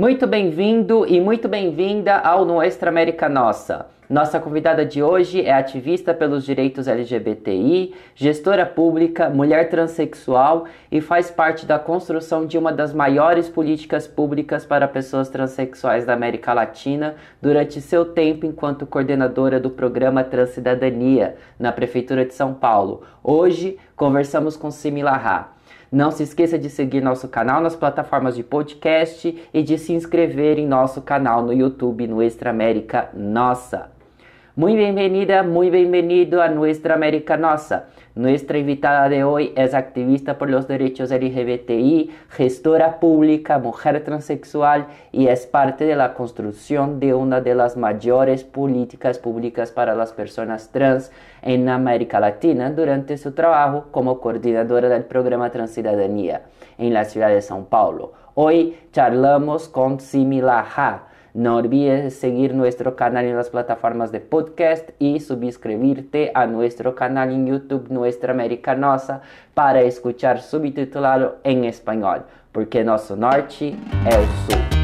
Muito bem-vindo e muito bem-vinda ao Nuestra América Nossa. Nossa convidada de hoje é ativista pelos direitos LGBTI, gestora pública, mulher transexual e faz parte da construção de uma das maiores políticas públicas para pessoas transexuais da América Latina durante seu tempo enquanto coordenadora do programa Transcidadania na Prefeitura de São Paulo. Hoje conversamos com Simila Ra. Não se esqueça de seguir nosso canal nas plataformas de podcast e de se inscrever em nosso canal no YouTube Nuestra América Nossa. Muy bienvenida, muy bienvenido a Nuestra América Nossa. Nuestra invitada de hoy es activista por los derechos LGBTI, gestora pública, mujer transexual y es parte de la construcción de una de las mayores políticas públicas para las personas trans en América Latina durante su trabajo como coordinadora del programa Transcidadanía en la ciudad de São Paulo. Hoy charlamos con Simila Ha no olvides seguir nuestro canal en las plataformas de podcast y suscribirte a nuestro canal en YouTube Nuestra América Nossa para escuchar subtitulado en español, porque nuestro norte es el sur.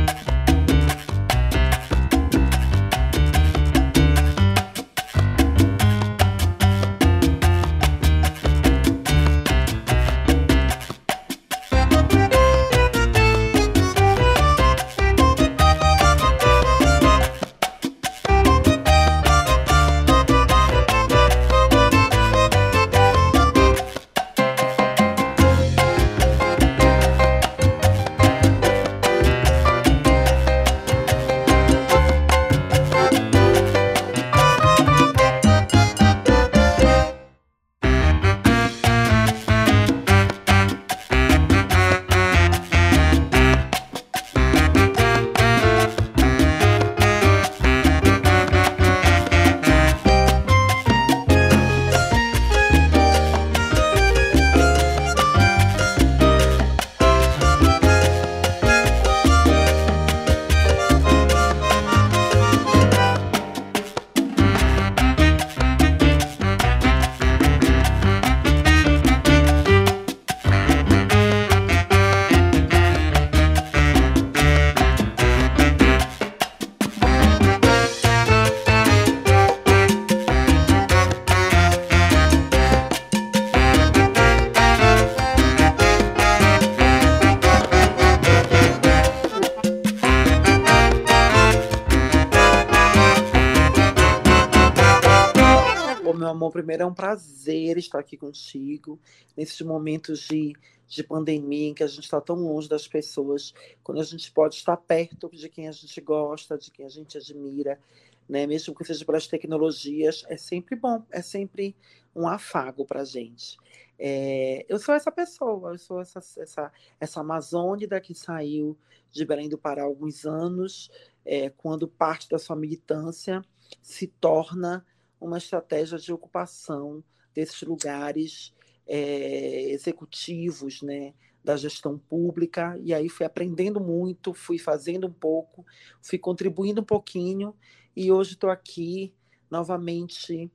Primeiro é um prazer estar aqui contigo, nesses momentos de, de pandemia em que a gente está tão longe das pessoas, quando a gente pode estar perto de quem a gente gosta, de quem a gente admira, né? mesmo que seja pelas tecnologias, é sempre bom, é sempre um afago para a gente. É, eu sou essa pessoa, eu sou essa, essa, essa amazônida que saiu de Belém do Pará há alguns anos, é, quando parte da sua militância se torna uma estratégia de ocupação desses lugares é, executivos, né, da gestão pública, e aí fui aprendendo muito, fui fazendo um pouco, fui contribuindo um pouquinho, e hoje estou aqui novamente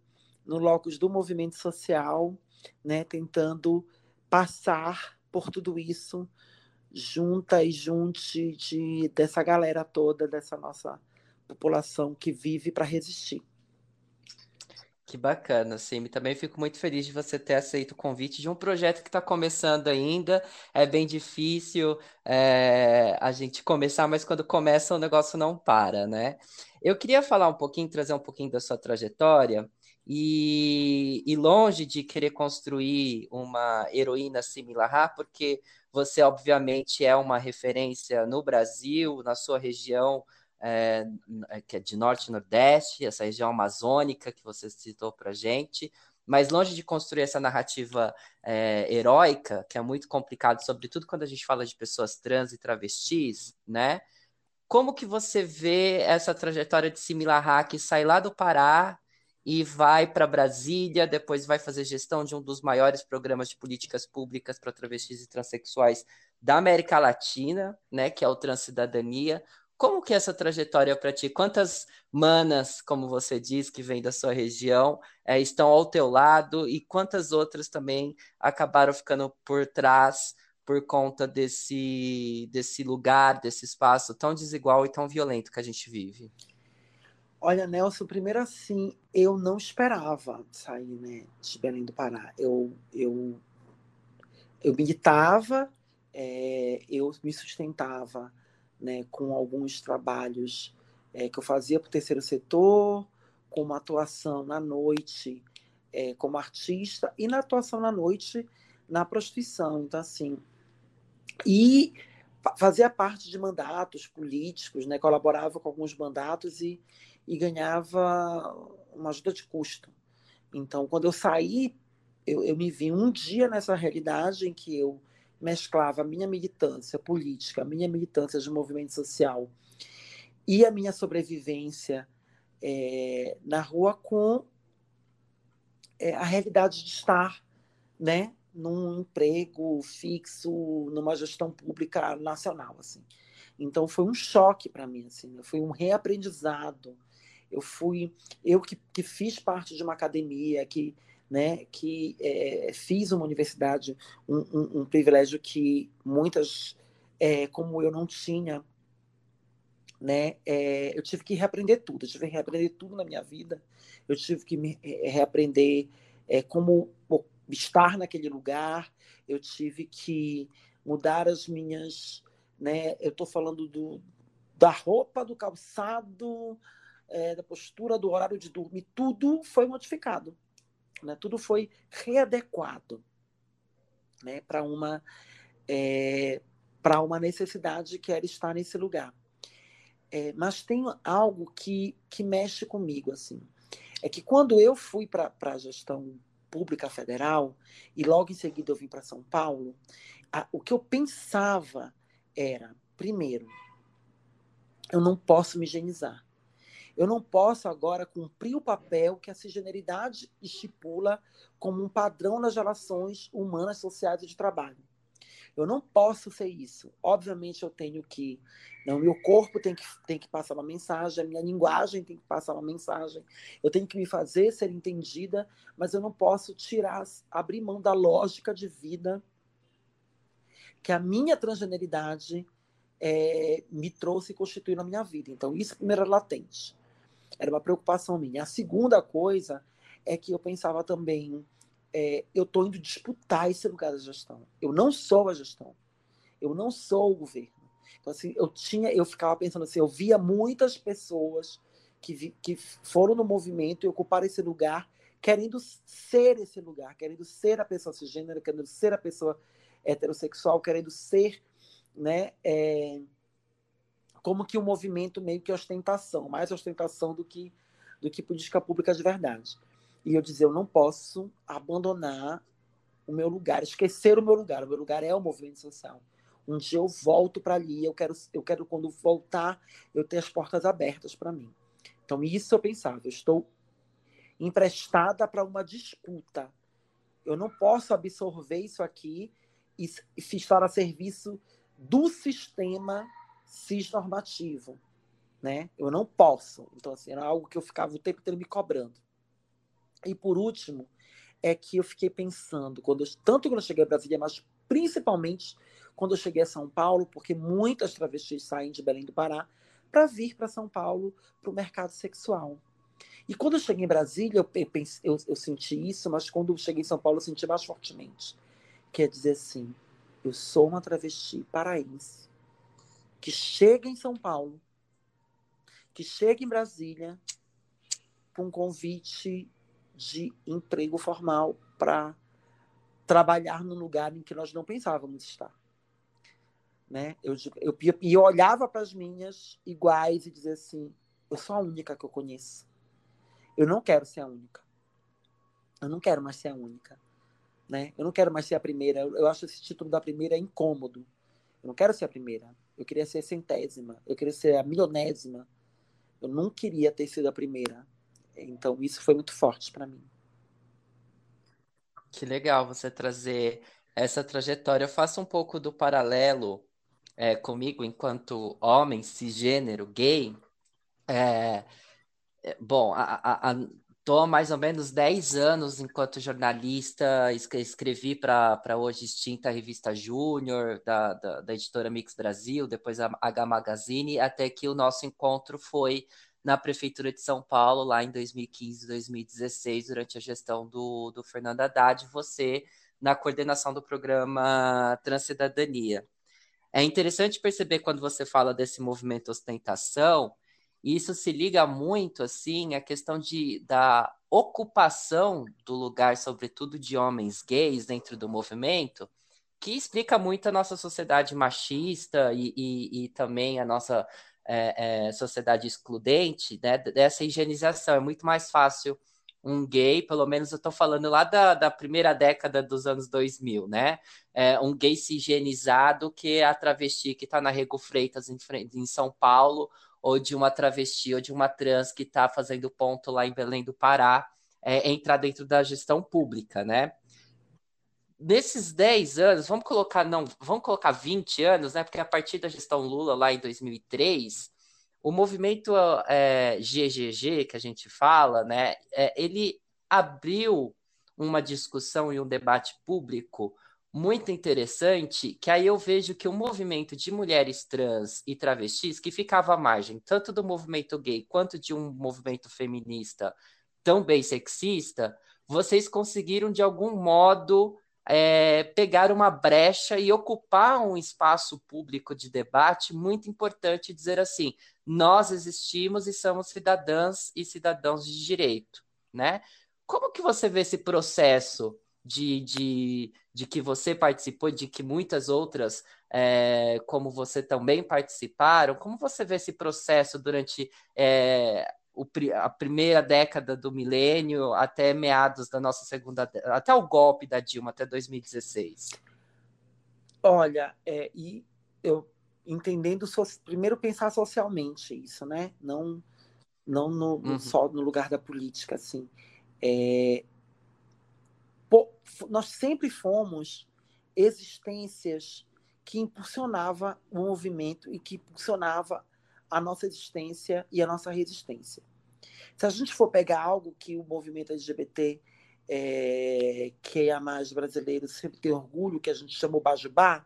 no locus do movimento social, né, tentando passar por tudo isso junta e junte de, dessa galera toda, dessa nossa população que vive para resistir. Que bacana, Sim. Também fico muito feliz de você ter aceito o convite de um projeto que está começando ainda. É bem difícil é, a gente começar, mas quando começa o negócio não para, né? Eu queria falar um pouquinho, trazer um pouquinho da sua trajetória. E, e longe de querer construir uma heroína similar, porque você, obviamente, é uma referência no Brasil, na sua região é, que é de norte e nordeste, essa região amazônica que você citou para gente, mas longe de construir essa narrativa é, heróica, que é muito complicado, sobretudo quando a gente fala de pessoas trans e travestis, né? Como que você vê essa trajetória de Similar que sai lá do Pará e vai para Brasília, depois vai fazer gestão de um dos maiores programas de políticas públicas para travestis e transexuais da América Latina, né, que é o Transcidadania. Como que é essa trajetória para ti? Quantas manas, como você diz, que vêm da sua região, é, estão ao teu lado e quantas outras também acabaram ficando por trás por conta desse, desse lugar, desse espaço tão desigual e tão violento que a gente vive? Olha, Nelson, primeiro assim, eu não esperava sair né, de Belém do Pará. Eu, eu, eu militava, é, eu me sustentava né, com alguns trabalhos é, que eu fazia para o terceiro setor, com uma atuação na noite é, como artista e na atuação na noite na prostituição. Então, assim, e fazia parte de mandatos políticos, né, colaborava com alguns mandatos e, e ganhava uma ajuda de custo. Então, quando eu saí, eu, eu me vi um dia nessa realidade em que eu mesclava a minha militância política, a minha militância de movimento social e a minha sobrevivência é, na rua com é, a realidade de estar né, num emprego fixo, numa gestão pública nacional. Assim. Então foi um choque para mim, assim, foi um reaprendizado. Eu fui, eu que, que fiz parte de uma academia, que, né, que é, fiz uma universidade, um, um, um, privilégio que muitas, é, como eu, não tinha né? É, eu tive que reaprender tudo, eu tive que reaprender tudo na minha vida, eu tive que me é, reaprender é, como estar naquele lugar, eu tive que mudar as minhas, né? Eu estou falando do, da roupa, do calçado, é, da postura, do horário de dormir, tudo foi modificado, né? Tudo foi readequado, né? Para uma é, uma necessidade que era estar nesse lugar. É, mas tem algo que, que mexe comigo, assim. É que quando eu fui para a gestão pública federal e logo em seguida eu vim para São Paulo, a, o que eu pensava era, primeiro, eu não posso me higienizar. Eu não posso agora cumprir o papel que a cisgeneridade estipula como um padrão nas relações humanas, sociais e de trabalho. Eu não posso ser isso. Obviamente eu tenho que, não, meu corpo tem que, tem que passar uma mensagem, a minha linguagem tem que passar uma mensagem. Eu tenho que me fazer ser entendida, mas eu não posso tirar, abrir mão da lógica de vida que a minha transgeneridade é, me trouxe e constituiu na minha vida. Então isso primeiro era latente. Era uma preocupação minha. A segunda coisa é que eu pensava também é, eu estou indo disputar esse lugar da gestão. Eu não sou a gestão. Eu não sou o governo. Então, assim, eu tinha, eu ficava pensando assim, eu via muitas pessoas que, vi, que foram no movimento e ocuparam esse lugar, querendo ser esse lugar, querendo ser a pessoa cisgênera, querendo ser a pessoa heterossexual, querendo ser, né, é, como que um movimento meio que ostentação, mais ostentação do que do que política pública de verdade. E eu dizer, eu não posso abandonar o meu lugar, esquecer o meu lugar. O meu lugar é o movimento social. Um dia eu volto para ali, eu quero, eu quero quando voltar, eu ter as portas abertas para mim. Então isso eu pensava, eu estou emprestada para uma disputa. Eu não posso absorver isso aqui e, e estar a serviço do sistema cisnormativo, né? Eu não posso. Então assim, era algo que eu ficava o tempo inteiro me cobrando. E por último, é que eu fiquei pensando, quando eu, tanto quando eu cheguei a Brasília, mas principalmente quando eu cheguei a São Paulo, porque muitas travestis saem de Belém do Pará para vir para São Paulo para o mercado sexual. E quando eu cheguei em Brasília, eu, pensei, eu, eu senti isso, mas quando eu cheguei em São Paulo, eu senti mais fortemente. Quer dizer assim, eu sou uma travesti paraense que chega em São Paulo, que chega em Brasília com um convite de emprego formal para trabalhar no lugar em que nós não pensávamos estar. Né? Eu, eu, eu olhava para as minhas iguais e dizia assim: eu sou a única que eu conheço. Eu não quero ser a única. Eu não quero mais ser a única. Né? Eu não quero mais ser a primeira. Eu, eu acho esse título da primeira incômodo. Eu não quero ser a primeira. Eu queria ser centésima. Eu queria ser a milionésima. Eu não queria ter sido a primeira. Então, isso foi muito forte para mim. Que legal você trazer essa trajetória. Eu faço um pouco do paralelo é, comigo enquanto homem cisgênero, gay. É, é bom, a, a, a, Estou mais ou menos 10 anos enquanto jornalista, escrevi para hoje extinta revista Júnior, da, da, da, editora Mix Brasil, depois a H Magazine, até que o nosso encontro foi na Prefeitura de São Paulo, lá em 2015, 2016, durante a gestão do, do Fernando Haddad, você na coordenação do programa Transcidadania. É interessante perceber quando você fala desse movimento ostentação, isso se liga muito assim à questão de, da ocupação do lugar, sobretudo de homens gays dentro do movimento, que explica muito a nossa sociedade machista e, e, e também a nossa é, é, sociedade excludente, né, dessa higienização. É muito mais fácil um gay, pelo menos eu estou falando lá da, da primeira década dos anos 2000, né? É, um gay se higienizado que a travesti que está na Rego Freitas em, em São Paulo, ou de uma travesti ou de uma trans que está fazendo ponto lá em Belém do Pará, é, entrar dentro da gestão pública, né? Nesses 10 anos, vamos colocar, não, vamos colocar 20 anos, né? Porque a partir da gestão Lula lá em 2003, o movimento é, GGG, que a gente fala, né, é, ele abriu uma discussão e um debate público muito interessante, que aí eu vejo que o movimento de mulheres trans e travestis, que ficava à margem tanto do movimento gay quanto de um movimento feminista tão bem sexista, vocês conseguiram de algum modo é, pegar uma brecha e ocupar um espaço público de debate muito importante dizer assim, nós existimos e somos cidadãs e cidadãos de direito, né? Como que você vê esse processo de, de, de que você participou, de que muitas outras, é, como você também participaram, como você vê esse processo durante é, o, a primeira década do milênio até meados da nossa segunda, até o golpe da Dilma, até 2016? Olha, é, e eu entendendo primeiro pensar socialmente isso, né? Não não no, uhum. só no lugar da política, assim. É, nós sempre fomos existências que impulsionava o movimento e que impulsionava a nossa existência e a nossa resistência. Se a gente for pegar algo que o movimento LGBT, é, que é a mais brasileiro, sempre tem orgulho, que a gente chama o Bajubá,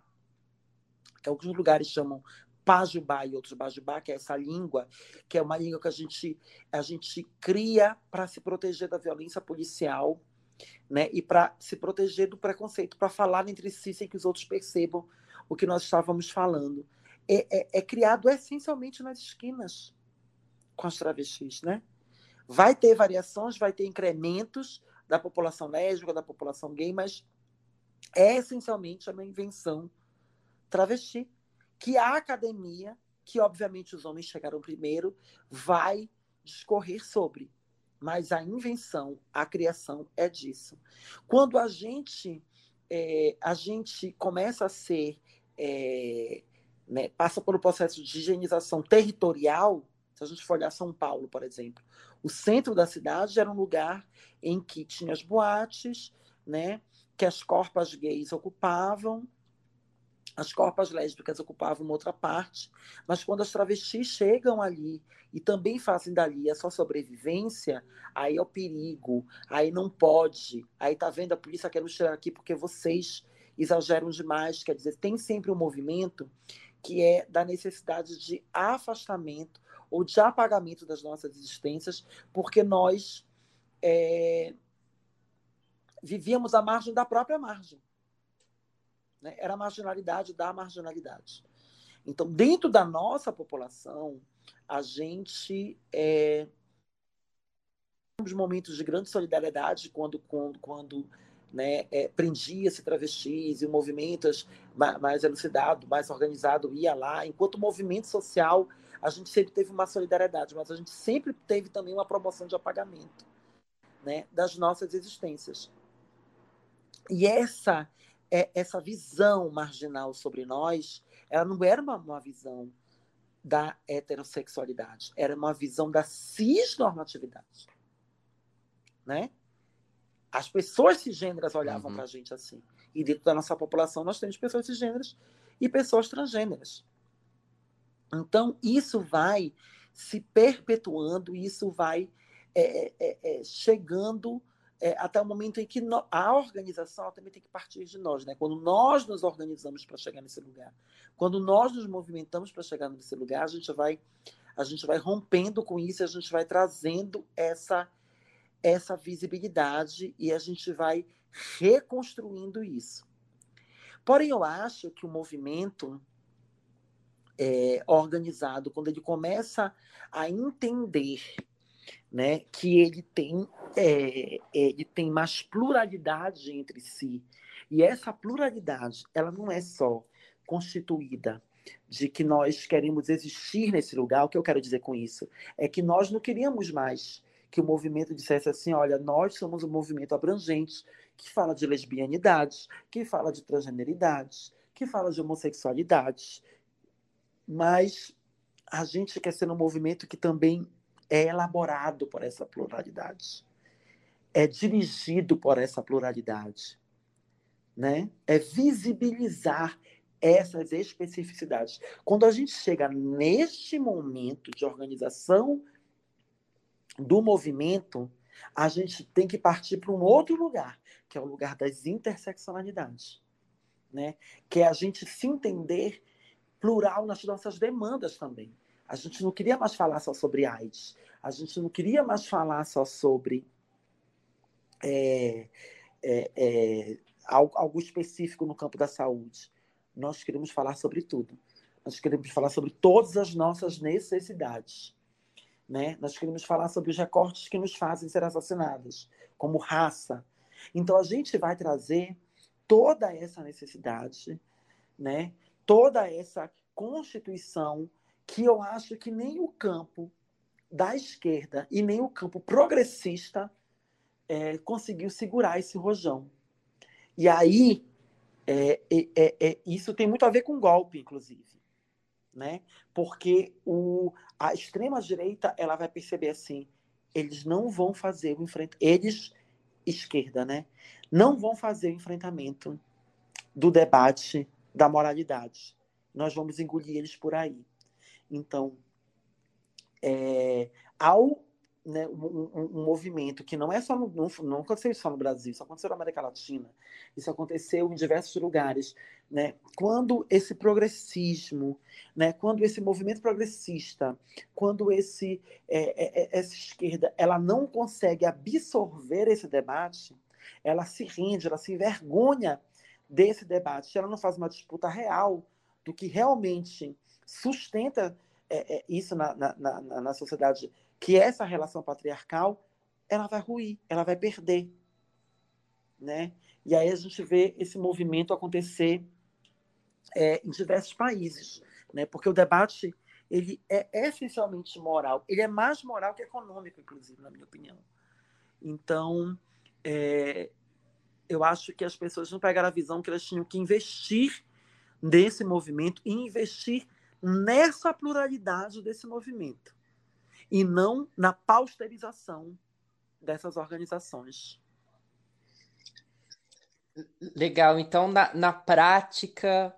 que alguns lugares chamam Pajubá e outros Bajubá, que é essa língua, que é uma língua que a gente, a gente cria para se proteger da violência policial, né? E para se proteger do preconceito, para falar entre si sem que os outros percebam o que nós estávamos falando. É, é, é criado essencialmente nas esquinas com as travestis, né? Vai ter variações, vai ter incrementos da população lésbica, da população gay, mas é essencialmente uma invenção travesti que a academia, que obviamente os homens chegaram primeiro, vai discorrer sobre. Mas a invenção, a criação é disso. Quando a gente é, a gente começa a ser é, né, passa um processo de higienização territorial, se a gente for olhar São Paulo, por exemplo, o centro da cidade era um lugar em que tinha as boates, né, que as corpas gays ocupavam, as corpas lésbicas ocupavam outra parte, mas quando as travestis chegam ali e também fazem dali a sua sobrevivência, aí é o perigo, aí não pode, aí tá vendo a polícia querendo tirar aqui porque vocês exageram demais, quer dizer, tem sempre um movimento que é da necessidade de afastamento ou de apagamento das nossas existências, porque nós é, vivíamos à margem da própria margem. Né? Era a marginalidade da marginalidade. Então, dentro da nossa população, a gente é, momentos de grande solidariedade quando, quando, quando né, é, prendia-se travestis e movimentos mais elucidado, mais organizado ia lá. Enquanto movimento social, a gente sempre teve uma solidariedade, mas a gente sempre teve também uma promoção de apagamento né, das nossas existências. E essa é, essa visão marginal sobre nós, ela não era uma, uma visão da heterossexualidade, era uma visão da cisnormatividade, né? As pessoas cisgêneras olhavam uhum. para a gente assim. E dentro da nossa população nós temos pessoas cisgêneras e pessoas transgêneras. Então, isso vai se perpetuando, isso vai é, é, é chegando é, até o momento em que no, a organização também tem que partir de nós, né? Quando nós nos organizamos para chegar nesse lugar, quando nós nos movimentamos para chegar nesse lugar, a gente vai a gente vai rompendo com isso, a gente vai trazendo essa essa visibilidade e a gente vai reconstruindo isso. Porém, eu acho que o movimento é, organizado, quando ele começa a entender né, que ele tem, é, ele tem mais pluralidade entre si. E essa pluralidade, ela não é só constituída de que nós queremos existir nesse lugar. O que eu quero dizer com isso é que nós não queríamos mais que o movimento dissesse assim: olha, nós somos um movimento abrangente que fala de lesbianidades, que fala de transgeneridades, que fala de homossexualidades. Mas a gente quer ser um movimento que também é elaborado por essa pluralidade, é dirigido por essa pluralidade, né? É visibilizar essas especificidades. Quando a gente chega neste momento de organização do movimento, a gente tem que partir para um outro lugar, que é o lugar das interseccionalidades, né? Que é a gente se entender plural nas nossas demandas também. A gente não queria mais falar só sobre AIDS. A gente não queria mais falar só sobre é, é, é, algo, algo específico no campo da saúde. Nós queremos falar sobre tudo. Nós queremos falar sobre todas as nossas necessidades. Né? Nós queremos falar sobre os recortes que nos fazem ser assassinados, como raça. Então, a gente vai trazer toda essa necessidade, né? toda essa constituição que eu acho que nem o campo da esquerda e nem o campo progressista é, conseguiu segurar esse rojão. E aí, é, é, é, isso tem muito a ver com golpe, inclusive. Né? Porque o, a extrema-direita ela vai perceber assim: eles não vão fazer o enfrentamento. Eles, esquerda, né? não vão fazer o enfrentamento do debate da moralidade. Nós vamos engolir eles por aí. Então, é, ao né, um, um, movimento que não é só no, não, não aconteceu só no Brasil, isso aconteceu na América Latina, isso aconteceu em diversos lugares, né? Quando esse progressismo, né? Quando esse movimento progressista, quando esse é, é, é essa esquerda, ela não consegue absorver esse debate, ela se rende, ela se envergonha desse debate, ela não faz uma disputa real do que realmente sustenta é, é, isso na, na, na, na sociedade, que essa relação patriarcal, ela vai ruir, ela vai perder. Né? E aí a gente vê esse movimento acontecer é, em diversos países, né? porque o debate ele é essencialmente moral, ele é mais moral que econômico, inclusive, na minha opinião. Então, é, eu acho que as pessoas não pegaram a visão que elas tinham que investir nesse movimento e investir nessa pluralidade desse movimento e não na pausterização dessas organizações. Legal. Então, na, na prática,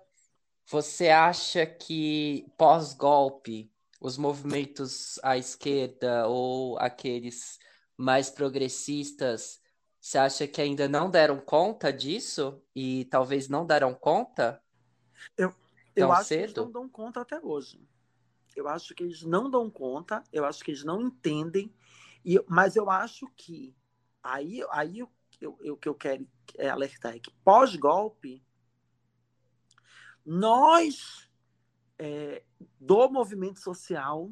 você acha que pós-golpe, os movimentos à esquerda ou aqueles mais progressistas, você acha que ainda não deram conta disso e talvez não deram conta? Eu, eu acho cedo? que eles não dão conta até hoje. Eu acho que eles não dão conta, eu acho que eles não entendem, e, mas eu acho que aí, aí que eu quero é alertar é que pós-golpe, nós é, do movimento social,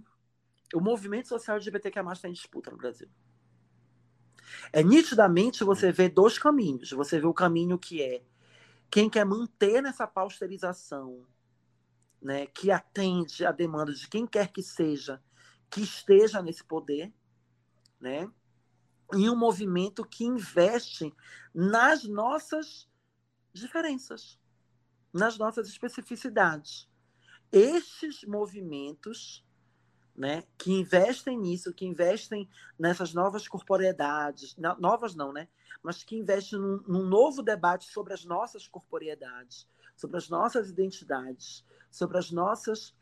o movimento social LGBTQ+, está em disputa no Brasil. É nitidamente você vê dois caminhos. Você vê o caminho que é quem quer manter nessa pausterização, né, que atende a demanda de quem quer que seja que esteja nesse poder, né, em um movimento que investe nas nossas diferenças, nas nossas especificidades. Estes movimentos né, que investem nisso, que investem nessas novas corporeidades, novas não, né, mas que investem num, num novo debate sobre as nossas corporeidades, sobre as nossas identidades, sobre as nossas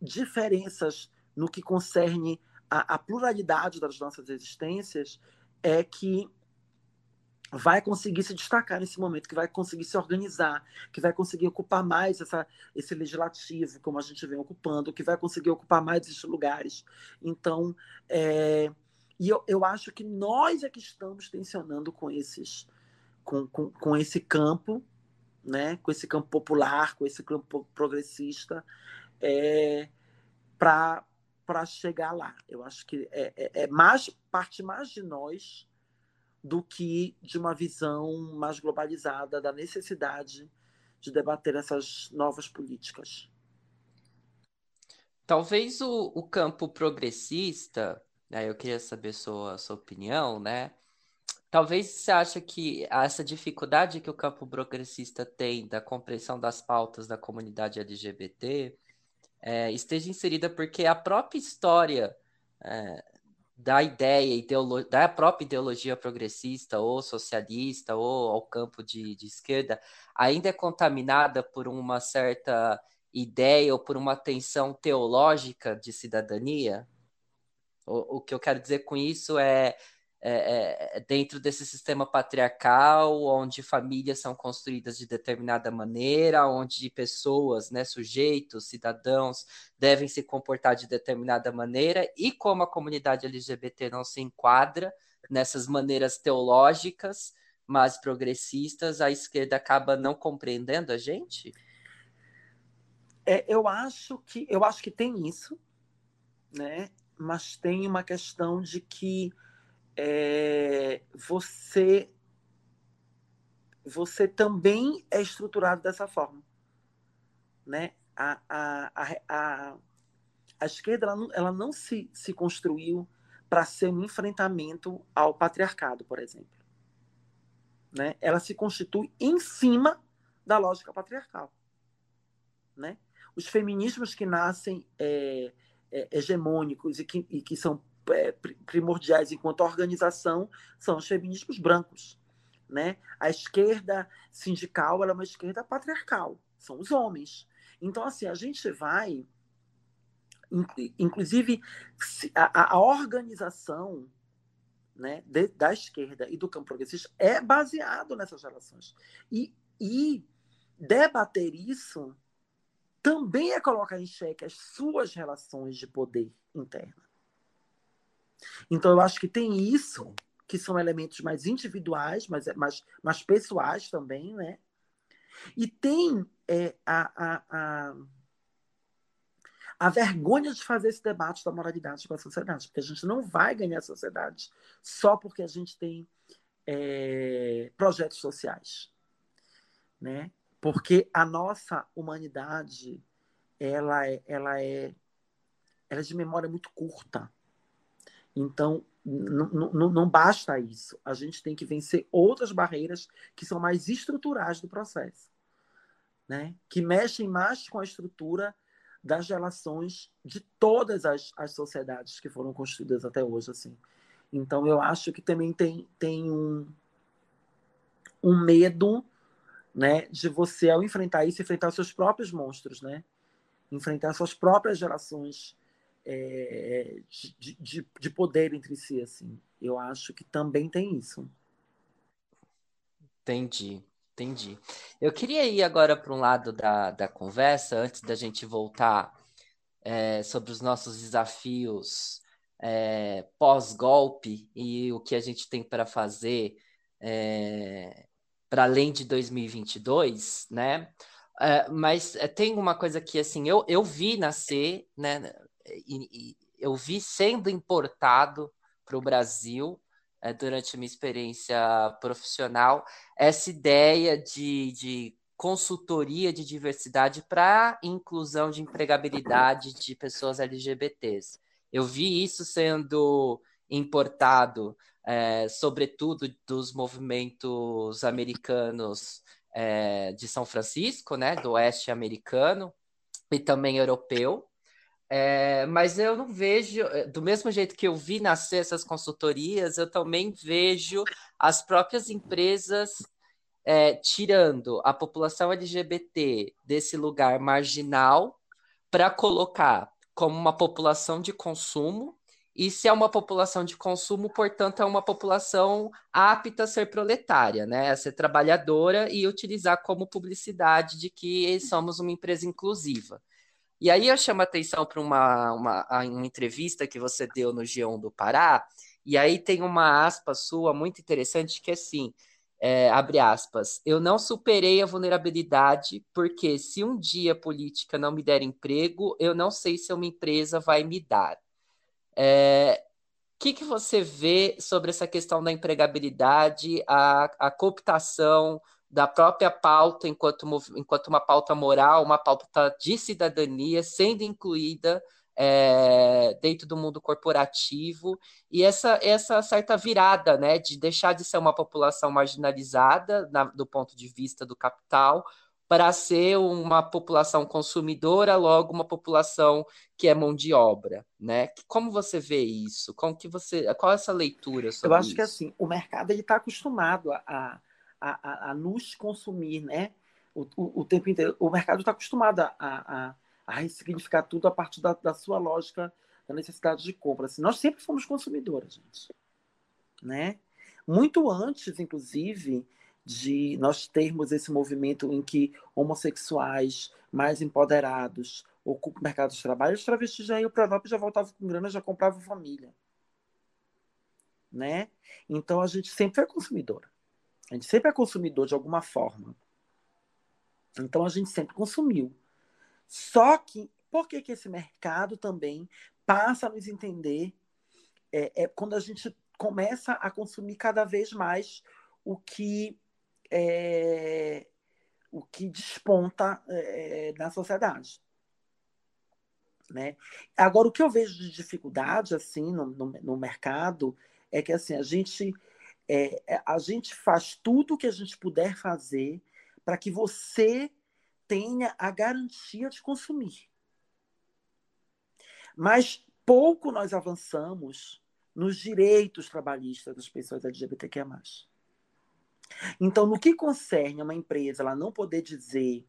diferenças no que concerne a, a pluralidade das nossas existências é que vai conseguir se destacar nesse momento, que vai conseguir se organizar, que vai conseguir ocupar mais essa, esse legislativo, como a gente vem ocupando, que vai conseguir ocupar mais esses lugares. Então, é, e eu, eu acho que nós é que estamos tensionando com esses, com, com, com esse campo, né, com esse campo popular, com esse campo progressista, é, para chegar lá. Eu acho que é, é, é mais parte mais de nós do que de uma visão mais globalizada da necessidade de debater essas novas políticas. Talvez o, o campo progressista, né, eu queria saber sua, sua opinião, né? Talvez você acha que essa dificuldade que o campo progressista tem da compreensão das pautas da comunidade LGBT é, esteja inserida porque a própria história é, da ideia, da própria ideologia progressista ou socialista ou ao campo de, de esquerda ainda é contaminada por uma certa ideia ou por uma tensão teológica de cidadania? O, o que eu quero dizer com isso é é, é, é, dentro desse sistema patriarcal, onde famílias são construídas de determinada maneira, onde pessoas, né, sujeitos, cidadãos, devem se comportar de determinada maneira, e como a comunidade LGBT não se enquadra nessas maneiras teológicas, mas progressistas, a esquerda acaba não compreendendo a gente? É, eu acho que eu acho que tem isso, né? Mas tem uma questão de que é, você você também é estruturado dessa forma, né? A, a, a, a, esquerda ela não, ela não se, se construiu para ser um enfrentamento ao patriarcado, por exemplo. Né? Ela se constitui em cima da lógica patriarcal. Né? Os feminismos que nascem é, é, hegemônicos e que, e que são é, primordiais enquanto organização são os feminismos brancos. Né? A esquerda sindical é uma esquerda patriarcal, são os homens. Então, assim, a gente vai. Inclusive, a, a organização né, de, da esquerda e do campo progressista é baseado nessas relações. E, e debater isso também é colocar em xeque as suas relações de poder interna. Então, eu acho que tem isso, que são elementos mais individuais, mas mais, mais pessoais também, né? E tem é, a, a, a, a, vergonha de fazer esse debate da moralidade com a sociedade, porque a gente não vai ganhar a sociedade só porque a gente tem é, projetos sociais, né? Porque a nossa humanidade ela é, ela é, ela é de memória muito curta. Então, não basta isso. A gente tem que vencer outras barreiras que são mais estruturais do processo, né? que mexem mais com a estrutura das relações de todas as, as sociedades que foram construídas até hoje. assim. Então, eu acho que também tem, tem um, um medo né, de você, ao enfrentar isso, enfrentar os seus próprios monstros, né? enfrentar suas próprias gerações é, de, de, de, poder entre si, assim. Eu acho que também tem isso. Entendi, entendi. Eu queria ir agora para um lado da, da conversa, antes da gente voltar é, sobre os nossos desafios é, pós-golpe e o que a gente tem para fazer é, para além de 2022, né? É, mas é, tem uma coisa que assim eu, eu vi nascer, né? E, e eu vi sendo importado para o Brasil é, durante minha experiência profissional essa ideia de, de consultoria de diversidade para inclusão de empregabilidade de pessoas LGBTs. Eu vi isso sendo importado, é, sobretudo dos movimentos americanos é, de São Francisco, né, do oeste americano e também europeu. É, mas eu não vejo, é, do mesmo jeito que eu vi nascer essas consultorias, eu também vejo as próprias empresas é, tirando a população LGBT desse lugar marginal para colocar como uma população de consumo e se é uma população de consumo, portanto, é uma população apta a ser proletária, né? a ser trabalhadora e utilizar como publicidade de que somos uma empresa inclusiva. E aí eu chamo a atenção para uma, uma, uma entrevista que você deu no G1 do Pará, e aí tem uma aspa sua muito interessante que é assim, é, abre aspas, eu não superei a vulnerabilidade porque se um dia a política não me der emprego, eu não sei se uma empresa vai me dar. É, o que, que você vê sobre essa questão da empregabilidade, a, a cooptação da própria pauta enquanto, enquanto uma pauta moral, uma pauta de cidadania, sendo incluída é, dentro do mundo corporativo e essa, essa certa virada, né, de deixar de ser uma população marginalizada na, do ponto de vista do capital para ser uma população consumidora, logo uma população que é mão de obra, né? Como você vê isso? Como que você, qual é essa leitura sobre Eu acho isso? que assim, o mercado ele está acostumado a, a, a, a, nos consumir, né? O, o, o tempo inteiro. O mercado está acostumado a, a, a ressignificar tudo a partir da, da sua lógica da necessidade de compra. Assim, nós sempre fomos consumidoras, gente, né? Muito antes, inclusive, de nós termos esse movimento em que homossexuais mais empoderados ocupam o mercado de trabalho, os travestis já iam para a Europa já voltavam com grana, já compravam família. Né? Então a gente sempre foi consumidora. A gente sempre é consumidor de alguma forma. Então a gente sempre consumiu. Só que por que, que esse mercado também passa a nos entender é, é quando a gente começa a consumir cada vez mais o que é, o que desponta é, na sociedade. Né? Agora, o que eu vejo de dificuldade assim no, no, no mercado é que assim a gente é, é a gente faz tudo o que a gente puder fazer para que você tenha a garantia de consumir. Mas pouco nós avançamos nos direitos trabalhistas das pessoas LGBTQIA+. Então, no que concerne uma empresa, ela não poder dizer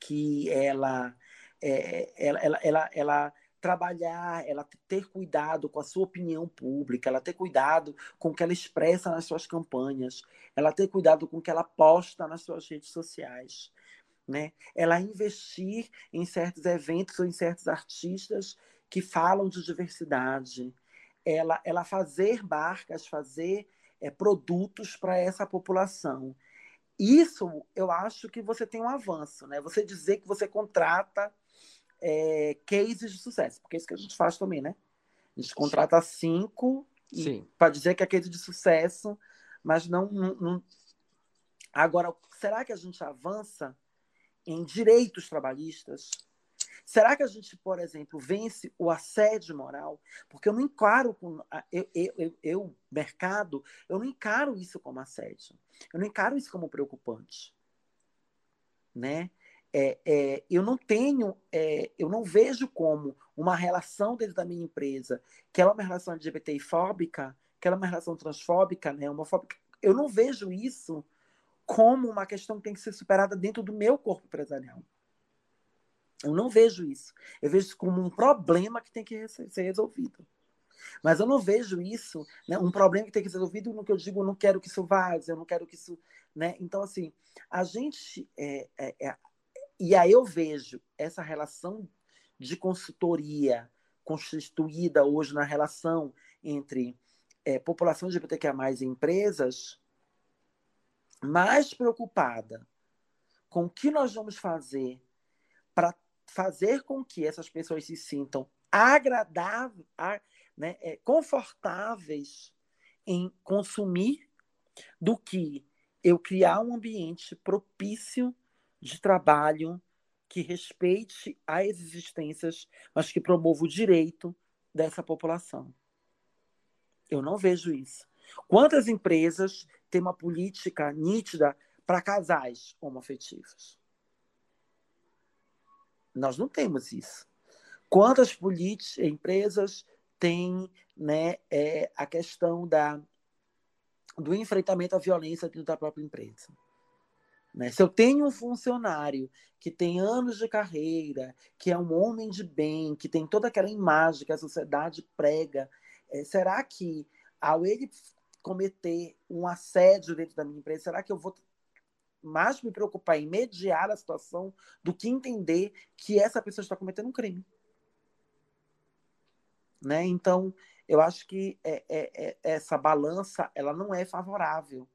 que ela, é, ela, ela, ela, ela trabalhar, ela ter cuidado com a sua opinião pública, ela ter cuidado com o que ela expressa nas suas campanhas, ela ter cuidado com o que ela posta nas suas redes sociais, né? Ela investir em certos eventos ou em certos artistas que falam de diversidade, ela, ela fazer marcas, fazer é, produtos para essa população. Isso eu acho que você tem um avanço, né? Você dizer que você contrata é, cases de sucesso, porque é isso que a gente faz também, né? A gente contrata Sim. cinco para dizer que é case de sucesso, mas não, não, não. Agora, será que a gente avança em direitos trabalhistas? Será que a gente, por exemplo, vence o assédio moral? Porque eu não encaro, com, eu, eu, eu, eu, mercado, eu não encaro isso como assédio. Eu não encaro isso como preocupante. Né? É, é, eu não tenho, é, eu não vejo como uma relação dentro da minha empresa, que ela é uma relação LGBTI fóbica, que ela é uma relação transfóbica, né, homofóbica, eu não vejo isso como uma questão que tem que ser superada dentro do meu corpo empresarial. Eu não vejo isso. Eu vejo isso como um problema que tem que ser resolvido. Mas eu não vejo isso, né, um problema que tem que ser resolvido no que eu digo, eu não quero que isso vaze, eu não quero que isso. Né? Então, assim, a gente. É, é, é, e aí eu vejo essa relação de consultoria constituída hoje na relação entre é, população LGBTQIA+, e empresas, mais preocupada com o que nós vamos fazer para fazer com que essas pessoas se sintam agradáveis, né, é, confortáveis em consumir, do que eu criar um ambiente propício de trabalho que respeite as existências, mas que promova o direito dessa população. Eu não vejo isso. Quantas empresas têm uma política nítida para casais homoafetivos? Nós não temos isso. Quantas empresas têm né, é, a questão da, do enfrentamento à violência dentro da própria empresa? Né? Se eu tenho um funcionário que tem anos de carreira, que é um homem de bem, que tem toda aquela imagem que a sociedade prega, é, será que ao ele cometer um assédio dentro da minha empresa, será que eu vou mais me preocupar em mediar a situação do que entender que essa pessoa está cometendo um crime? Né? Então, eu acho que é, é, essa balança ela não é favorável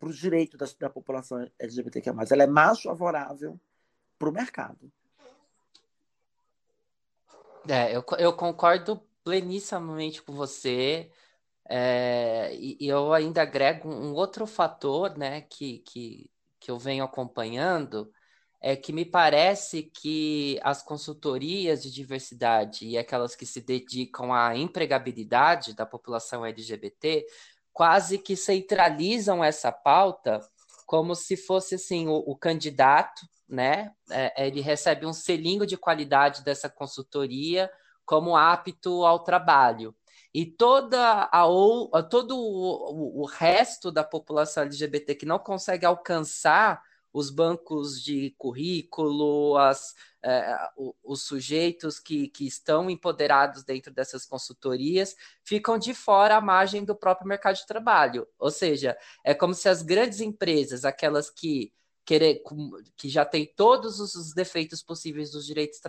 para os direitos da, da população LGBTQ+. Ela é mais favorável para o mercado. É, eu, eu concordo plenissimamente com você. É, e, e, eu ainda agrego um outro fator né, que, que, que eu venho acompanhando, é que me parece que as consultorias de diversidade e aquelas que se dedicam à empregabilidade da população LGBT quase que centralizam essa pauta como se fosse assim o, o candidato, né? É, ele recebe um selinho de qualidade dessa consultoria como apto ao trabalho. E toda a, a todo o, o resto da população LGBT que não consegue alcançar os bancos de currículo, as, é, os sujeitos que, que estão empoderados dentro dessas consultorias ficam de fora à margem do próprio mercado de trabalho. Ou seja, é como se as grandes empresas, aquelas que, querer, que já têm todos os defeitos possíveis dos direitos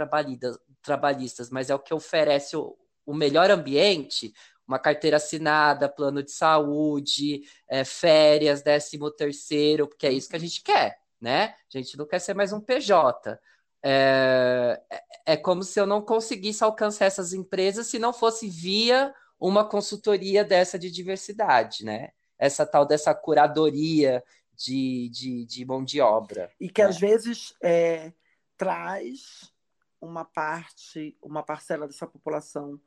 trabalhistas, mas é o que oferece o, o melhor ambiente, uma carteira assinada, plano de saúde, é, férias, décimo terceiro, porque é isso que a gente quer né? A gente não quer ser mais um PJ. É, é como se eu não conseguisse alcançar essas empresas se não fosse via uma consultoria dessa de diversidade, né? Essa tal dessa curadoria de, de, de mão de obra. E que né? às vezes é, traz uma parte, uma parcela dessa população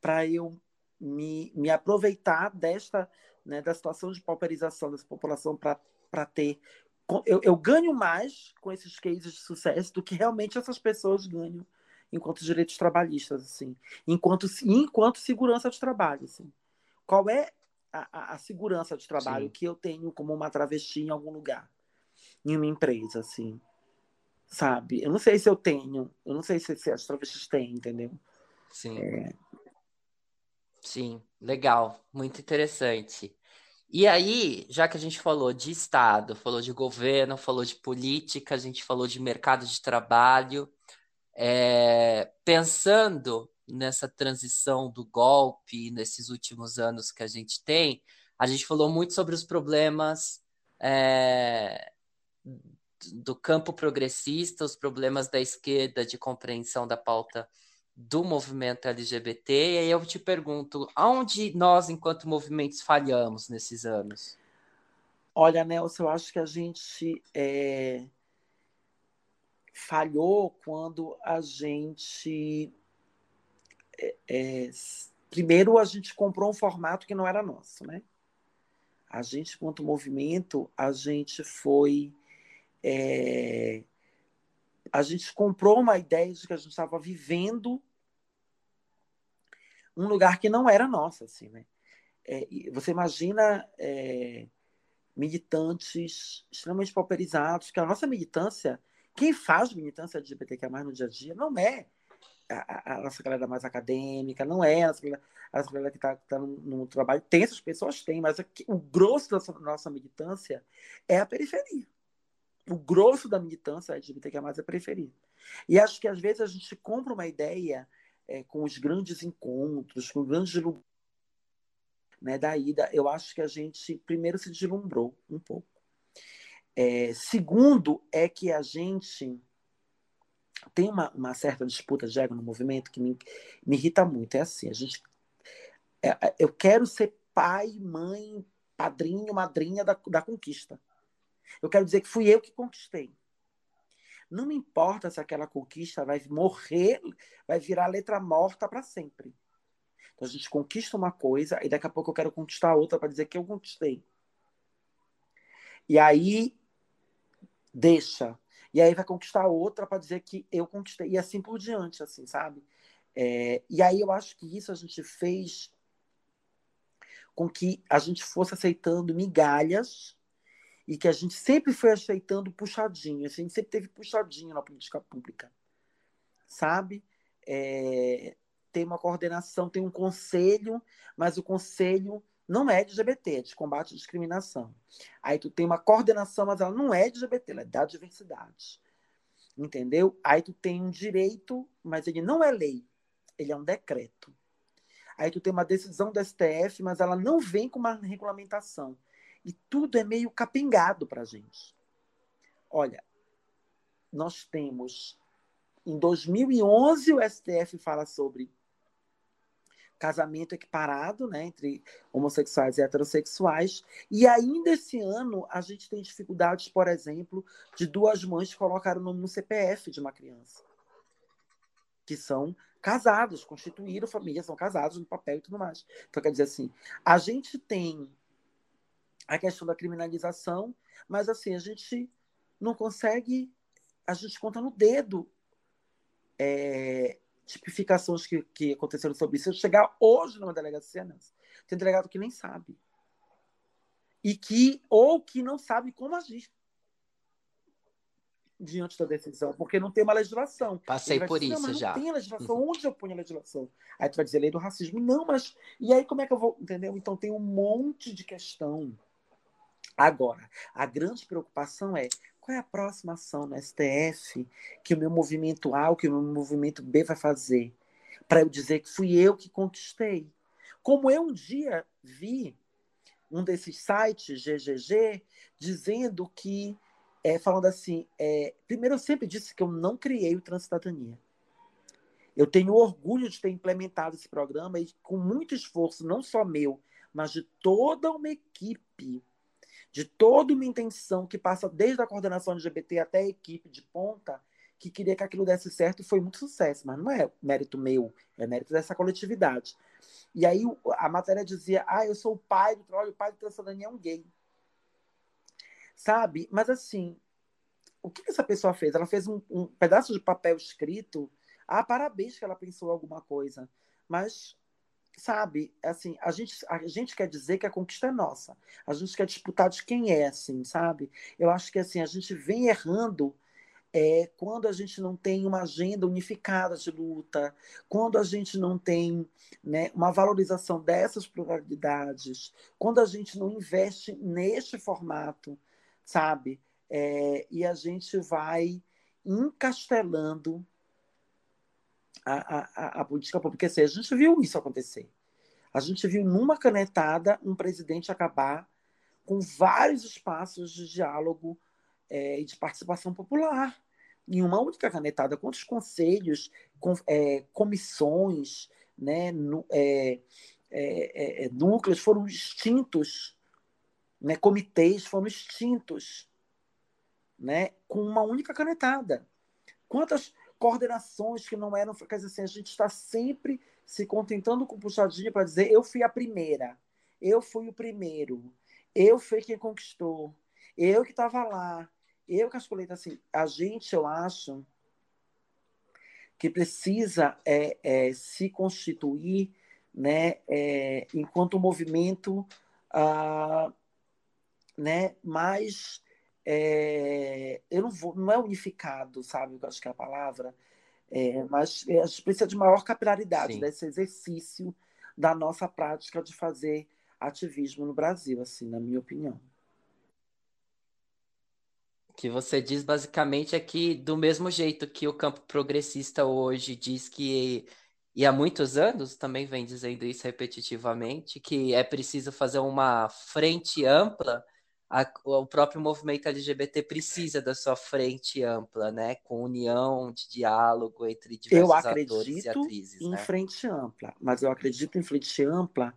para eu me, me aproveitar desta, né, da situação de pauperização dessa população para ter eu, eu, ganho mais com esses cases de sucesso do que realmente essas pessoas ganham enquanto direitos trabalhistas, assim, enquanto, enquanto segurança de trabalho, assim. Qual é a, a segurança de trabalho Sim. que eu tenho como uma travesti em algum lugar, em uma empresa, assim, sabe? Eu não sei se eu tenho, eu não sei se, se as travestis têm, entendeu? Sim. É... Sim, legal, muito interessante. E aí, já que a gente falou de Estado, falou de governo, falou de política, a gente falou de mercado de trabalho, é, pensando nessa transição do golpe, nesses últimos anos que a gente tem, a gente falou muito sobre os problemas é, do campo progressista, os problemas da esquerda de compreensão da pauta do movimento LGBT. E aí eu te pergunto, aonde nós, enquanto movimentos, falhamos nesses anos? Olha, Nelson, eu acho que a gente é, falhou quando a gente. É, é, primeiro, a gente comprou um formato que não era nosso, né? A gente, enquanto movimento, a gente foi. É, a gente comprou uma ideia de que a gente estava vivendo um lugar que não era nosso, assim, né? É, você imagina é, militantes extremamente pauperizados, que a nossa militância, quem faz militância LGBTQ+, no dia a dia, não é a, a, nossa galera mais acadêmica, não é a galera, a galera que está tá no, no, trabalho. Tem essas pessoas, tem, mas aqui, o grosso da nossa, nossa militância é a periferia. O grosso da militância LGBTQ+, é a periferia. E acho que às vezes a gente compra uma ideia é, com os grandes encontros, com grandes né, da ida, eu acho que a gente primeiro se deslumbrou um pouco. É, segundo é que a gente tem uma, uma, certa disputa de ego no movimento que me, me irrita muito. É assim, a gente, é, é eu quero ser pai, mãe, padrinho, madrinha da, da conquista. Eu quero dizer que fui eu que conquistei. Não me importa se aquela conquista vai morrer, vai virar letra morta para sempre. Então a gente conquista uma coisa e daqui a pouco eu quero conquistar outra para dizer que eu conquistei. E aí deixa. E aí vai conquistar outra para dizer que eu conquistei. E assim por diante, assim, sabe? É, e aí eu acho que isso a gente fez com que a gente fosse aceitando migalhas e que a gente sempre foi aceitando puxadinho, a gente sempre teve puxadinho na política pública, sabe? É, tem uma coordenação, tem um conselho, mas o conselho não é LGBT, é de combate à discriminação. Aí tu tem uma coordenação, mas ela não é LGBT, ela é da diversidade. Entendeu? Aí tu tem um direito, mas ele não é lei, ele é um decreto. Aí tu tem uma decisão do STF, mas ela não vem com uma regulamentação. E tudo é meio capengado para a gente. Olha, nós temos. Em 2011, o STF fala sobre casamento equiparado né, entre homossexuais e heterossexuais. E ainda esse ano a gente tem dificuldades, por exemplo, de duas mães colocarem o nome no CPF de uma criança. Que são casados, constituíram família, são casados no papel e tudo mais. Então, quer dizer assim, a gente tem a questão da criminalização, mas assim, a gente não consegue, a gente conta no dedo é, tipificações que, que aconteceram sobre isso. Se eu chegar hoje numa delegacia, né, tem delegado que nem sabe. E que, ou que não sabe como agir diante da decisão, porque não tem uma legislação. Passei por dizer, isso já. Não tem legislação. Uhum. Onde eu ponho a legislação? Aí tu vai dizer lei do racismo. Não, mas. E aí como é que eu vou. Entendeu? Então tem um monte de questão. Agora, a grande preocupação é qual é a próxima ação no STF que o meu movimento A, ou que o meu movimento B vai fazer? Para eu dizer que fui eu que conquistei. Como eu um dia vi um desses sites, GGG, dizendo que, é, falando assim, é, primeiro eu sempre disse que eu não criei o Transcidadania. Eu tenho orgulho de ter implementado esse programa e com muito esforço, não só meu, mas de toda uma equipe de toda uma intenção que passa desde a coordenação LGBT até a equipe de ponta, que queria que aquilo desse certo e foi muito sucesso, mas não é mérito meu, é mérito dessa coletividade. E aí a matéria dizia: ah, eu sou o pai do olha, o pai do Transadania é um gay. Sabe? Mas assim, o que essa pessoa fez? Ela fez um, um pedaço de papel escrito. Ah, parabéns que ela pensou alguma coisa. Mas sabe, assim, a gente, a gente quer dizer que a conquista é nossa. A gente quer disputar de quem é, assim, sabe? Eu acho que assim, a gente vem errando é, quando a gente não tem uma agenda unificada de luta, quando a gente não tem né, uma valorização dessas pluralidades, quando a gente não investe neste formato, sabe? É, e a gente vai encastelando a, a, a política pública. Assim, a gente viu isso acontecer. A gente viu numa canetada um presidente acabar com vários espaços de diálogo é, e de participação popular. Em uma única canetada, quantos conselhos, com, é, comissões, né, é, é, é, núcleos foram extintos, né, comitês foram extintos, né, com uma única canetada. Quantas coordenações que não eram. Quer dizer assim, a gente está sempre se contentando com puxadinha para dizer eu fui a primeira, eu fui o primeiro, eu fui quem conquistou, eu que estava lá, eu que escolhi. Então, assim, a gente, eu acho que precisa é, é, se constituir né, é, enquanto um movimento ah, né, mais é, eu não vou, não é unificado, sabe? Eu acho que é a palavra, é, mas a gente precisa de maior capilaridade Sim. desse exercício da nossa prática de fazer ativismo no Brasil, assim, na minha opinião. O que você diz basicamente é que, do mesmo jeito que o campo progressista hoje diz que, e há muitos anos também vem dizendo isso repetitivamente, que é preciso fazer uma frente ampla a, o próprio movimento LGBT precisa da sua frente ampla, né? Com união de diálogo entre diversos atores e atrizes. Em né? frente ampla, mas eu acredito em frente ampla.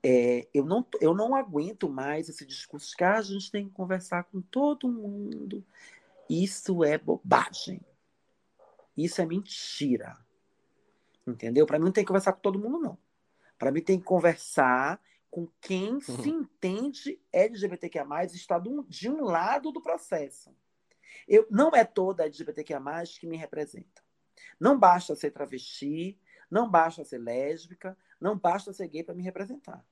É, eu, não, eu não aguento mais esse discurso que ah, a gente tem que conversar com todo mundo. Isso é bobagem. Isso é mentira. Entendeu? Para mim não tem que conversar com todo mundo, não. Para mim tem que conversar com quem uhum. se entende LGBTQIA+, está de um lado do processo. Eu, não é toda LGBTQIA+, que me representa. Não basta ser travesti, não basta ser lésbica, não basta ser gay para me representar.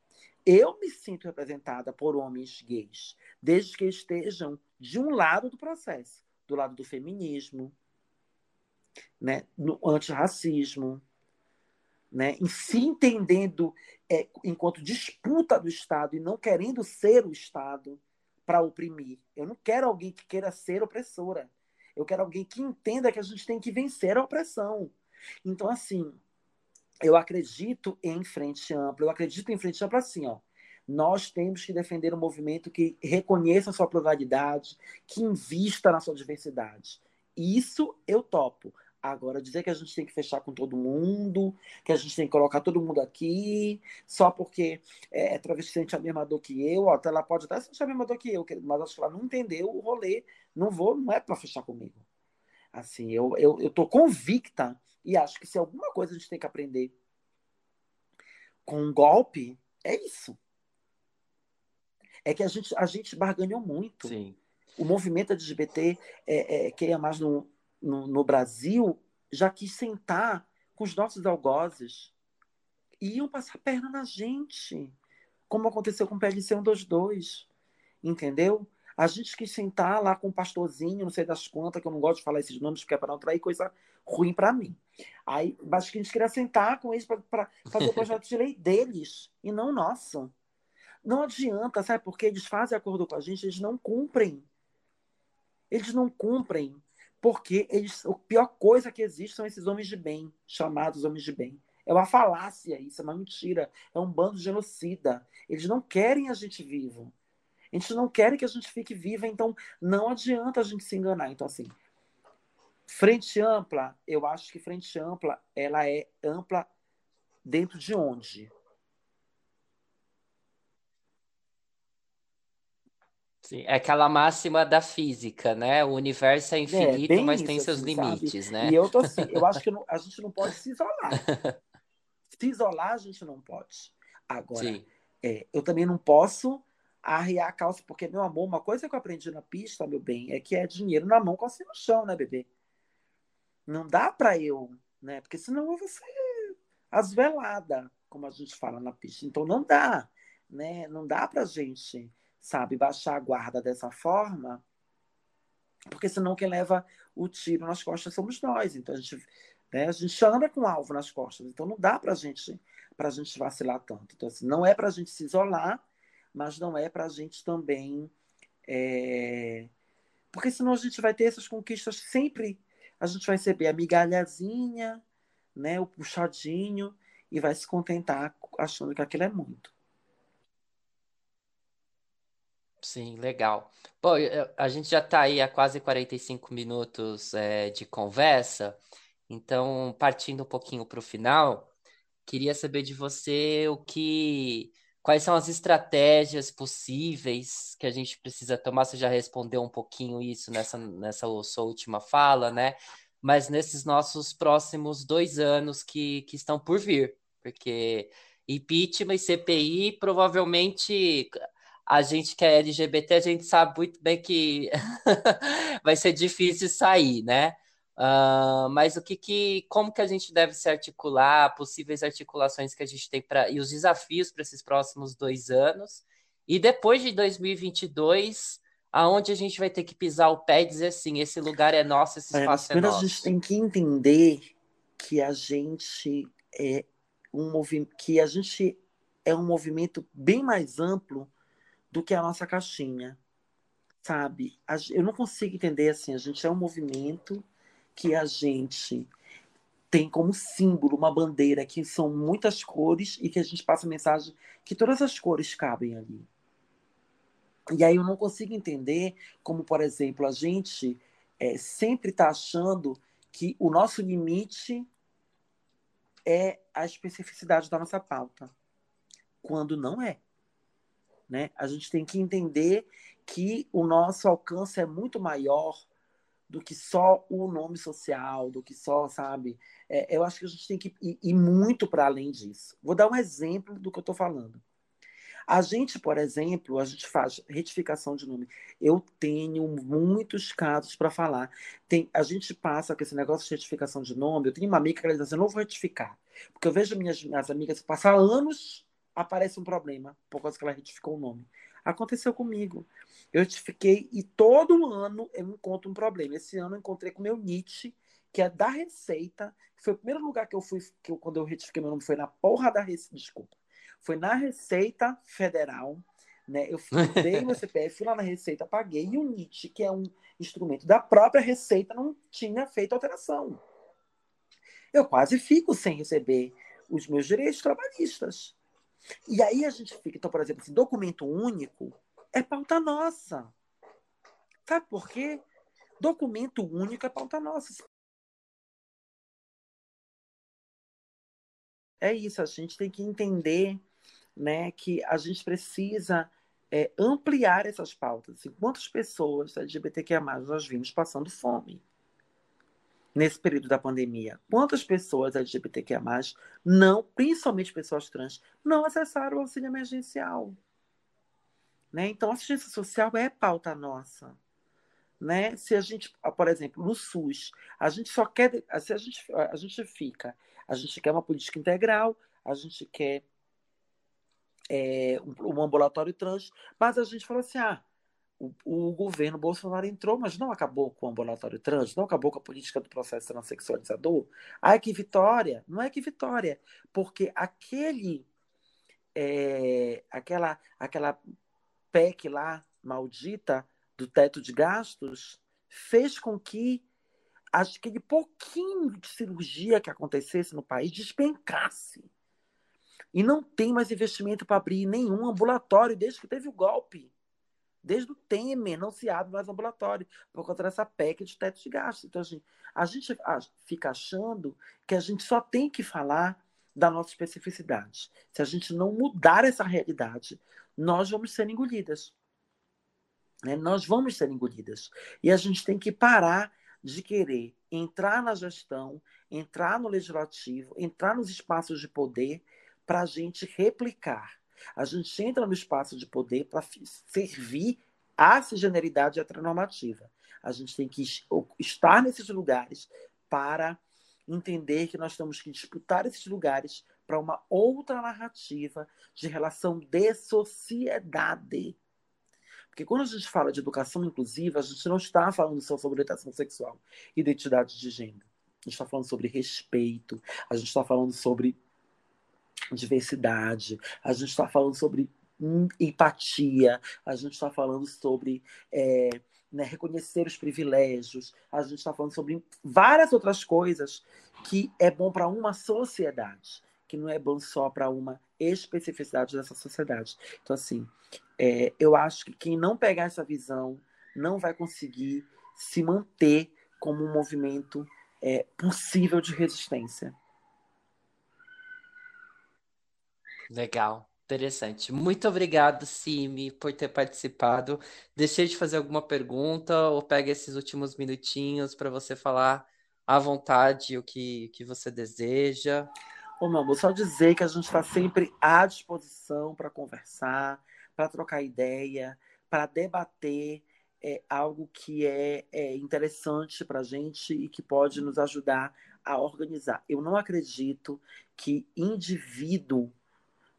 Eu me sinto representada por homens gays, desde que estejam de um lado do processo, do lado do feminismo, né, no antirracismo, né, em se entendendo é, enquanto disputa do Estado e não querendo ser o Estado para oprimir. Eu não quero alguém que queira ser opressora. Eu quero alguém que entenda que a gente tem que vencer a opressão. Então, assim, eu acredito em frente ampla. Eu acredito em frente ampla assim, ó. Nós temos que defender um movimento que reconheça a sua pluralidade, que invista na sua diversidade. Isso eu topo. Agora, dizer que a gente tem que fechar com todo mundo, que a gente tem que colocar todo mundo aqui, só porque é, é travesti sente a mesma dor que eu, ó, ela pode até sentir a mesma dor que eu, mas acho que ela não entendeu o rolê, não vou, não é para fechar comigo. Assim, eu, eu, eu tô convicta e acho que se alguma coisa a gente tem que aprender com um golpe, é isso. É que a gente, a gente barganhou muito. Sim. O movimento LGBT é, é, queria mais no, no, no Brasil já quis sentar com os nossos algozes e iam passar perna na gente, como aconteceu com o PLC 122, entendeu? A gente quis sentar lá com o pastorzinho, não sei das quantas, que eu não gosto de falar esses nomes, porque é para não trair coisa ruim para mim. Aí, mas que a gente queria sentar com eles para fazer o projeto de lei deles, e não nosso. Não adianta, sabe? Porque eles fazem acordo com a gente, eles não cumprem. Eles não cumprem porque eles, a pior coisa que existe são esses homens de bem, chamados homens de bem. É uma falácia isso, é uma mentira. É um bando de genocida. Eles não querem a gente vivo. Eles não querem que a gente fique viva, então não adianta a gente se enganar. Então, assim, frente ampla, eu acho que frente ampla, ela é ampla dentro de onde? Sim, é aquela máxima da física, né? O universo é, é infinito, é, mas isso, tem seus assim, limites, sabe? né? E eu tô assim, eu acho que não, a gente não pode se isolar. se isolar, a gente não pode. Agora, é, eu também não posso arriar a calça, porque, meu amor, uma coisa que eu aprendi na pista, meu bem, é que é dinheiro na mão, calça no chão, né, bebê? Não dá para eu, né? Porque senão eu vou ser asvelada, como a gente fala na pista. Então não dá, né? Não dá pra gente sabe, baixar a guarda dessa forma, porque senão quem leva o tiro nas costas somos nós. Então a gente, né, a gente anda com alvo nas costas. Então não dá para gente, a gente vacilar tanto. Então, assim, não é para a gente se isolar, mas não é para a gente também. É... Porque senão a gente vai ter essas conquistas sempre. A gente vai receber a migalhazinha, né, o puxadinho, e vai se contentar achando que aquilo é muito. Sim, legal. Pô, a gente já está aí há quase 45 minutos é, de conversa, então, partindo um pouquinho para o final, queria saber de você o que, quais são as estratégias possíveis que a gente precisa tomar. Você já respondeu um pouquinho isso nessa, nessa sua última fala, né? Mas nesses nossos próximos dois anos que, que estão por vir, porque impeachment e CPI provavelmente a gente que é LGBT, a gente sabe muito bem que vai ser difícil sair, né? Uh, mas o que, que, como que a gente deve se articular, possíveis articulações que a gente tem para e os desafios para esses próximos dois anos e depois de 2022, aonde a gente vai ter que pisar o pé e dizer assim, esse lugar é nosso, esse espaço é, é nosso. a gente tem que entender que a gente é um movimento, que a gente é um movimento bem mais amplo do que a nossa caixinha, sabe? Eu não consigo entender assim. A gente é um movimento que a gente tem como símbolo uma bandeira que são muitas cores e que a gente passa a mensagem que todas as cores cabem ali. E aí eu não consigo entender como, por exemplo, a gente é, sempre está achando que o nosso limite é a especificidade da nossa pauta, quando não é. Né? A gente tem que entender que o nosso alcance é muito maior do que só o nome social, do que só, sabe? É, eu acho que a gente tem que ir, ir muito para além disso. Vou dar um exemplo do que eu estou falando. A gente, por exemplo, a gente faz retificação de nome. Eu tenho muitos casos para falar. Tem, a gente passa com esse negócio de retificação de nome. Eu tenho uma amiga que ela diz assim: eu não vou retificar. Porque eu vejo minhas, minhas amigas passar anos aparece um problema, por causa que ela retificou o nome. Aconteceu comigo. Eu retifiquei e todo ano eu encontro um problema. Esse ano eu encontrei com o meu Nietzsche, que é da Receita. Foi o primeiro lugar que eu fui, que eu, quando eu retifiquei meu nome, foi na porra da Receita. Desculpa. Foi na Receita Federal. Né? Eu dei meu CPF, fui lá na Receita, paguei. E o Nietzsche, que é um instrumento da própria Receita, não tinha feito alteração. Eu quase fico sem receber os meus direitos trabalhistas. E aí a gente fica, então, por exemplo, assim, documento único é pauta nossa. Sabe por quê? Documento único é pauta nossa. É isso, a gente tem que entender né, que a gente precisa é, ampliar essas pautas. Assim, quantas pessoas LGBTQIA+, nós vimos passando fome? Nesse período da pandemia. Quantas pessoas LGBTQIA+, não, principalmente pessoas trans, não acessaram o auxílio emergencial? Né? Então, assistência social é pauta nossa. Né? Se a gente, por exemplo, no SUS, a gente só quer, se a gente, a gente fica, a gente quer uma política integral, a gente quer é, um, um ambulatório trans, mas a gente fala assim, ah, o, o, governo Bolsonaro entrou, mas não acabou com o ambulatório trans, não acabou com a política do processo transexualizador. Ai, que vitória! Não é que vitória, porque aquele, é, aquela, aquela PEC lá, maldita, do teto de gastos, fez com que aquele pouquinho de cirurgia que acontecesse no país despencasse. E não tem mais investimento para abrir nenhum ambulatório desde que teve o golpe. Desde o Temer não se abre mais ambulatório por conta dessa PEC de teto de gastos. Então, assim, a gente fica achando que a gente só tem que falar da nossa especificidade. Se a gente não mudar essa realidade, nós vamos ser engolidas. Né? Nós vamos ser engolidas. E a gente tem que parar de querer entrar na gestão, entrar no legislativo, entrar nos espaços de poder para a gente replicar a gente entra no espaço de poder para servir à cisgeneridade heteronormativa. A gente tem que estar nesses lugares para entender que nós temos que disputar esses lugares para uma outra narrativa de relação de sociedade. Porque quando a gente fala de educação inclusiva, a gente não está falando só sobre orientação sexual, identidade de gênero. A gente está falando sobre respeito, a gente está falando sobre diversidade, a gente está falando sobre empatia, a gente está falando sobre é, né, reconhecer os privilégios, a gente está falando sobre várias outras coisas que é bom para uma sociedade, que não é bom só para uma especificidade dessa sociedade. Então, assim, é, eu acho que quem não pegar essa visão não vai conseguir se manter como um movimento é, possível de resistência. Legal, interessante. Muito obrigado, Simi, por ter participado. Deixei de fazer alguma pergunta ou pega esses últimos minutinhos para você falar à vontade o que, que você deseja. Ô, meu amor, só dizer que a gente está sempre à disposição para conversar, para trocar ideia, para debater é, algo que é, é interessante para a gente e que pode nos ajudar a organizar. Eu não acredito que indivíduo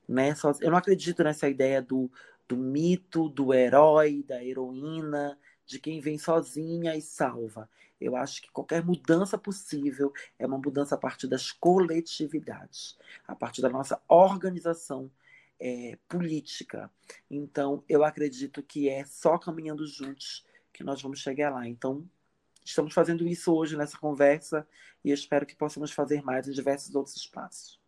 né? Eu não acredito nessa ideia do, do mito, do herói, da heroína, de quem vem sozinha e salva. Eu acho que qualquer mudança possível é uma mudança a partir das coletividades, a partir da nossa organização é, política. Então, eu acredito que é só caminhando juntos que nós vamos chegar lá. Então, estamos fazendo isso hoje nessa conversa e espero que possamos fazer mais em diversos outros espaços.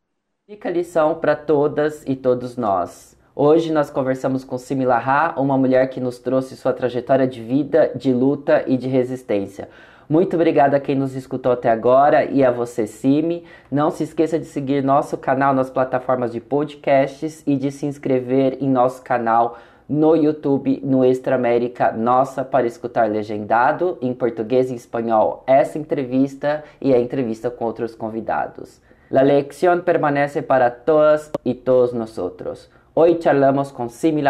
Fica a lição para todas e todos nós. Hoje nós conversamos com Simi Lahá, uma mulher que nos trouxe sua trajetória de vida, de luta e de resistência. Muito obrigada a quem nos escutou até agora e a você, Simi. Não se esqueça de seguir nosso canal nas plataformas de podcasts e de se inscrever em nosso canal no YouTube, no Extra América Nossa, para escutar legendado em português e espanhol essa entrevista e a entrevista com outros convidados. La lección permanece para todas y todos nosotros. Hoy charlamos con Simi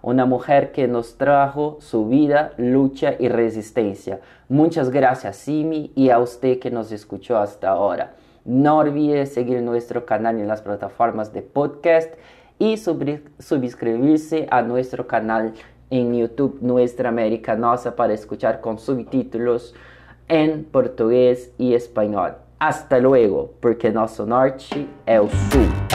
una mujer que nos trajo su vida, lucha y resistencia. Muchas gracias Simi y a usted que nos escuchó hasta ahora. No olvide seguir nuestro canal en las plataformas de podcast y suscribirse a nuestro canal en YouTube Nuestra América Nosa para escuchar con subtítulos en portugués y español. Hasta luego, porque nuestro norte es el sur.